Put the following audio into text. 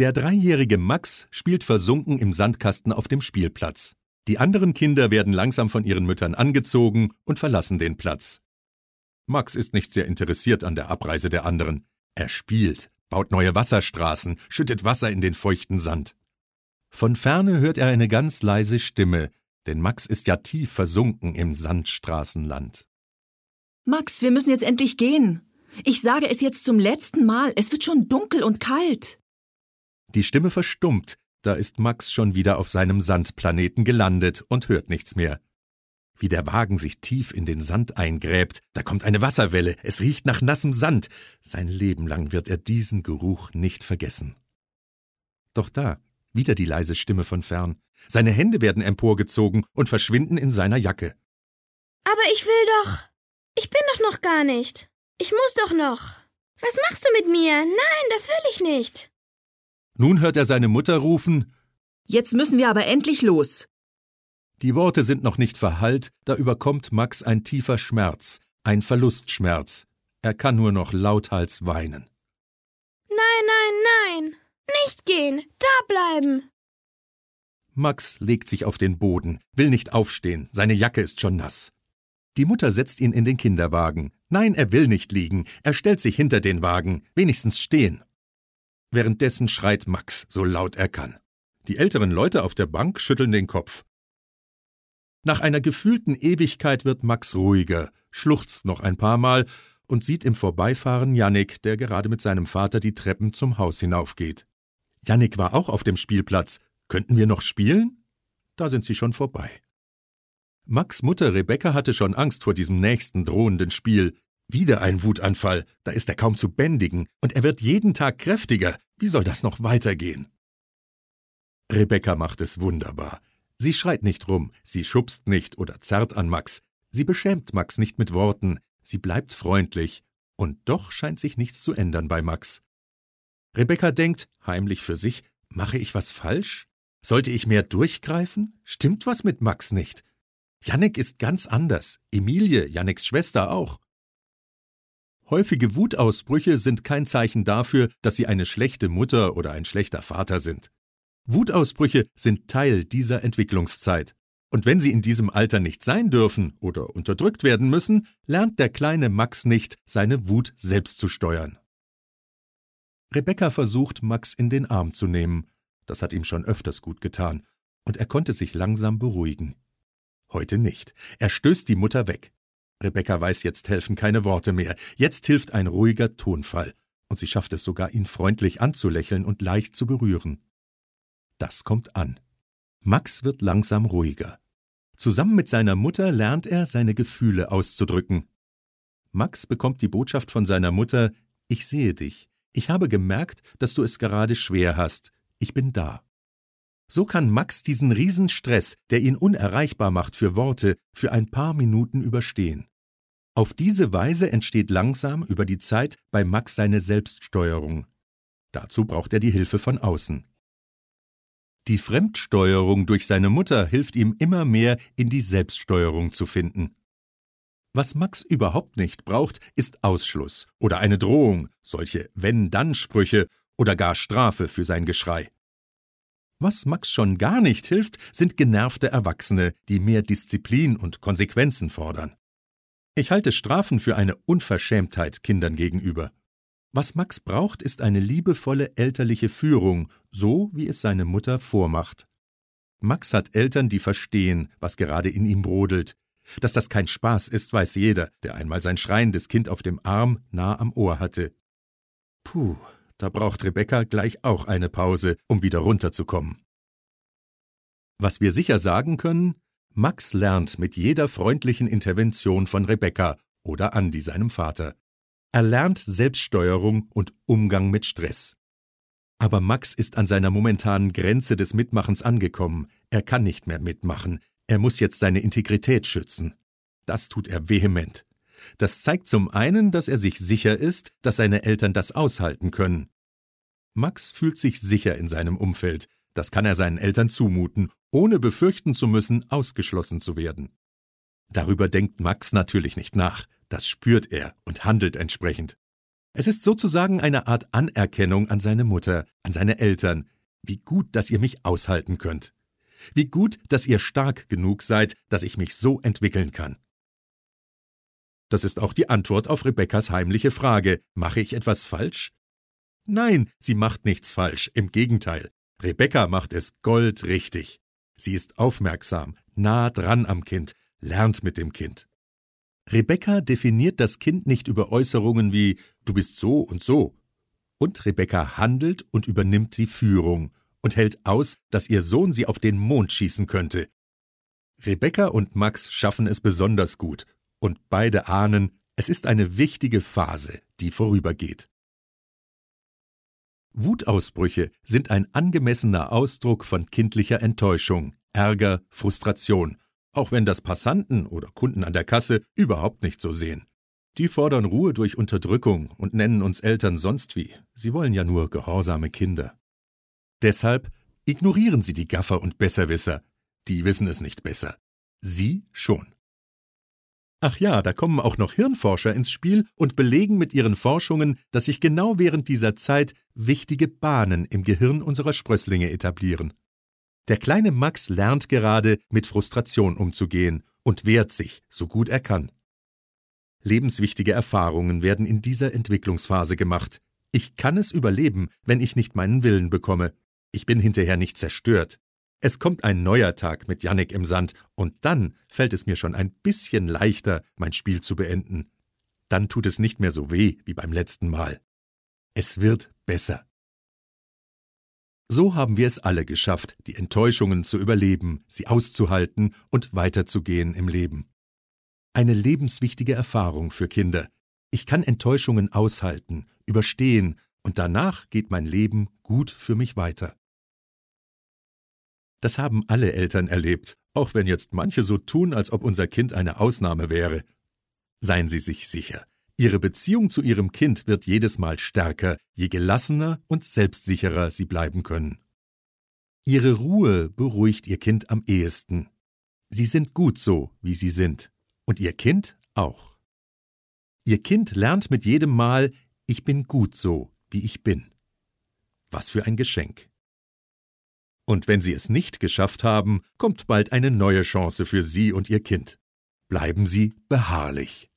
Der dreijährige Max spielt versunken im Sandkasten auf dem Spielplatz. Die anderen Kinder werden langsam von ihren Müttern angezogen und verlassen den Platz. Max ist nicht sehr interessiert an der Abreise der anderen. Er spielt, baut neue Wasserstraßen, schüttet Wasser in den feuchten Sand. Von ferne hört er eine ganz leise Stimme, denn Max ist ja tief versunken im Sandstraßenland. Max, wir müssen jetzt endlich gehen. Ich sage es jetzt zum letzten Mal, es wird schon dunkel und kalt. Die Stimme verstummt, da ist Max schon wieder auf seinem Sandplaneten gelandet und hört nichts mehr. Wie der Wagen sich tief in den Sand eingräbt, da kommt eine Wasserwelle, es riecht nach nassem Sand. Sein Leben lang wird er diesen Geruch nicht vergessen. Doch da, wieder die leise Stimme von fern. Seine Hände werden emporgezogen und verschwinden in seiner Jacke. Aber ich will doch. Ich bin doch noch gar nicht. Ich muss doch noch. Was machst du mit mir? Nein, das will ich nicht. Nun hört er seine Mutter rufen Jetzt müssen wir aber endlich los. Die Worte sind noch nicht verhallt, da überkommt Max ein tiefer Schmerz, ein Verlustschmerz. Er kann nur noch lauthals weinen. Nein, nein, nein. Nicht gehen. Da bleiben. Max legt sich auf den Boden, will nicht aufstehen, seine Jacke ist schon nass. Die Mutter setzt ihn in den Kinderwagen. Nein, er will nicht liegen, er stellt sich hinter den Wagen, wenigstens stehen. Währenddessen schreit Max, so laut er kann. Die älteren Leute auf der Bank schütteln den Kopf. Nach einer gefühlten Ewigkeit wird Max ruhiger, schluchzt noch ein paar Mal und sieht im Vorbeifahren Jannik, der gerade mit seinem Vater die Treppen zum Haus hinaufgeht. Jannik war auch auf dem Spielplatz. Könnten wir noch spielen? Da sind sie schon vorbei. Max Mutter Rebecca hatte schon Angst vor diesem nächsten drohenden Spiel. Wieder ein Wutanfall, da ist er kaum zu bändigen, und er wird jeden Tag kräftiger. Wie soll das noch weitergehen? Rebecca macht es wunderbar. Sie schreit nicht rum, sie schubst nicht oder zerrt an Max, sie beschämt Max nicht mit Worten, sie bleibt freundlich, und doch scheint sich nichts zu ändern bei Max. Rebecca denkt, heimlich für sich, mache ich was falsch? Sollte ich mehr durchgreifen? Stimmt was mit Max nicht? Jannik ist ganz anders, Emilie, Janniks Schwester auch. Häufige Wutausbrüche sind kein Zeichen dafür, dass sie eine schlechte Mutter oder ein schlechter Vater sind. Wutausbrüche sind Teil dieser Entwicklungszeit. Und wenn sie in diesem Alter nicht sein dürfen oder unterdrückt werden müssen, lernt der kleine Max nicht, seine Wut selbst zu steuern. Rebecca versucht, Max in den Arm zu nehmen. Das hat ihm schon öfters gut getan. Und er konnte sich langsam beruhigen. Heute nicht. Er stößt die Mutter weg. Rebecca weiß, jetzt helfen keine Worte mehr. Jetzt hilft ein ruhiger Tonfall. Und sie schafft es sogar, ihn freundlich anzulächeln und leicht zu berühren. Das kommt an. Max wird langsam ruhiger. Zusammen mit seiner Mutter lernt er, seine Gefühle auszudrücken. Max bekommt die Botschaft von seiner Mutter Ich sehe dich. Ich habe gemerkt, dass du es gerade schwer hast. Ich bin da. So kann Max diesen Riesenstress, der ihn unerreichbar macht für Worte, für ein paar Minuten überstehen. Auf diese Weise entsteht langsam über die Zeit bei Max seine Selbststeuerung. Dazu braucht er die Hilfe von außen. Die Fremdsteuerung durch seine Mutter hilft ihm immer mehr in die Selbststeuerung zu finden. Was Max überhaupt nicht braucht, ist Ausschluss oder eine Drohung, solche Wenn-Dann-Sprüche oder gar Strafe für sein Geschrei. Was Max schon gar nicht hilft, sind genervte Erwachsene, die mehr Disziplin und Konsequenzen fordern. Ich halte Strafen für eine Unverschämtheit Kindern gegenüber. Was Max braucht, ist eine liebevolle elterliche Führung, so wie es seine Mutter vormacht. Max hat Eltern, die verstehen, was gerade in ihm brodelt. Dass das kein Spaß ist, weiß jeder, der einmal sein schreiendes Kind auf dem Arm nah am Ohr hatte. Puh, da braucht Rebecca gleich auch eine Pause, um wieder runterzukommen. Was wir sicher sagen können, Max lernt mit jeder freundlichen Intervention von Rebecca oder Andi, seinem Vater. Er lernt Selbststeuerung und Umgang mit Stress. Aber Max ist an seiner momentanen Grenze des Mitmachens angekommen. Er kann nicht mehr mitmachen. Er muss jetzt seine Integrität schützen. Das tut er vehement. Das zeigt zum einen, dass er sich sicher ist, dass seine Eltern das aushalten können. Max fühlt sich sicher in seinem Umfeld. Das kann er seinen Eltern zumuten, ohne befürchten zu müssen, ausgeschlossen zu werden. Darüber denkt Max natürlich nicht nach, das spürt er und handelt entsprechend. Es ist sozusagen eine Art Anerkennung an seine Mutter, an seine Eltern. Wie gut, dass ihr mich aushalten könnt. Wie gut, dass ihr stark genug seid, dass ich mich so entwickeln kann. Das ist auch die Antwort auf Rebekkas heimliche Frage. Mache ich etwas falsch? Nein, sie macht nichts falsch, im Gegenteil. Rebekka macht es goldrichtig. Sie ist aufmerksam, nah dran am Kind, lernt mit dem Kind. Rebekka definiert das Kind nicht über Äußerungen wie du bist so und so. Und Rebekka handelt und übernimmt die Führung und hält aus, dass ihr Sohn sie auf den Mond schießen könnte. Rebekka und Max schaffen es besonders gut, und beide ahnen, es ist eine wichtige Phase, die vorübergeht. Wutausbrüche sind ein angemessener Ausdruck von kindlicher Enttäuschung, Ärger, Frustration, auch wenn das Passanten oder Kunden an der Kasse überhaupt nicht so sehen. Die fordern Ruhe durch Unterdrückung und nennen uns Eltern sonst wie. Sie wollen ja nur gehorsame Kinder. Deshalb ignorieren Sie die Gaffer und Besserwisser. Die wissen es nicht besser. Sie schon. Ach ja, da kommen auch noch Hirnforscher ins Spiel und belegen mit ihren Forschungen, dass sich genau während dieser Zeit wichtige Bahnen im Gehirn unserer Sprösslinge etablieren. Der kleine Max lernt gerade, mit Frustration umzugehen und wehrt sich, so gut er kann. Lebenswichtige Erfahrungen werden in dieser Entwicklungsphase gemacht. Ich kann es überleben, wenn ich nicht meinen Willen bekomme. Ich bin hinterher nicht zerstört. Es kommt ein neuer Tag mit Jannik im Sand, und dann fällt es mir schon ein bisschen leichter, mein Spiel zu beenden. Dann tut es nicht mehr so weh wie beim letzten Mal. Es wird besser. So haben wir es alle geschafft, die Enttäuschungen zu überleben, sie auszuhalten und weiterzugehen im Leben. Eine lebenswichtige Erfahrung für Kinder. Ich kann Enttäuschungen aushalten, überstehen, und danach geht mein Leben gut für mich weiter. Das haben alle Eltern erlebt, auch wenn jetzt manche so tun, als ob unser Kind eine Ausnahme wäre. Seien Sie sich sicher, Ihre Beziehung zu Ihrem Kind wird jedes Mal stärker, je gelassener und selbstsicherer Sie bleiben können. Ihre Ruhe beruhigt Ihr Kind am ehesten. Sie sind gut so, wie Sie sind, und Ihr Kind auch. Ihr Kind lernt mit jedem Mal, ich bin gut so, wie ich bin. Was für ein Geschenk. Und wenn Sie es nicht geschafft haben, kommt bald eine neue Chance für Sie und Ihr Kind. Bleiben Sie beharrlich.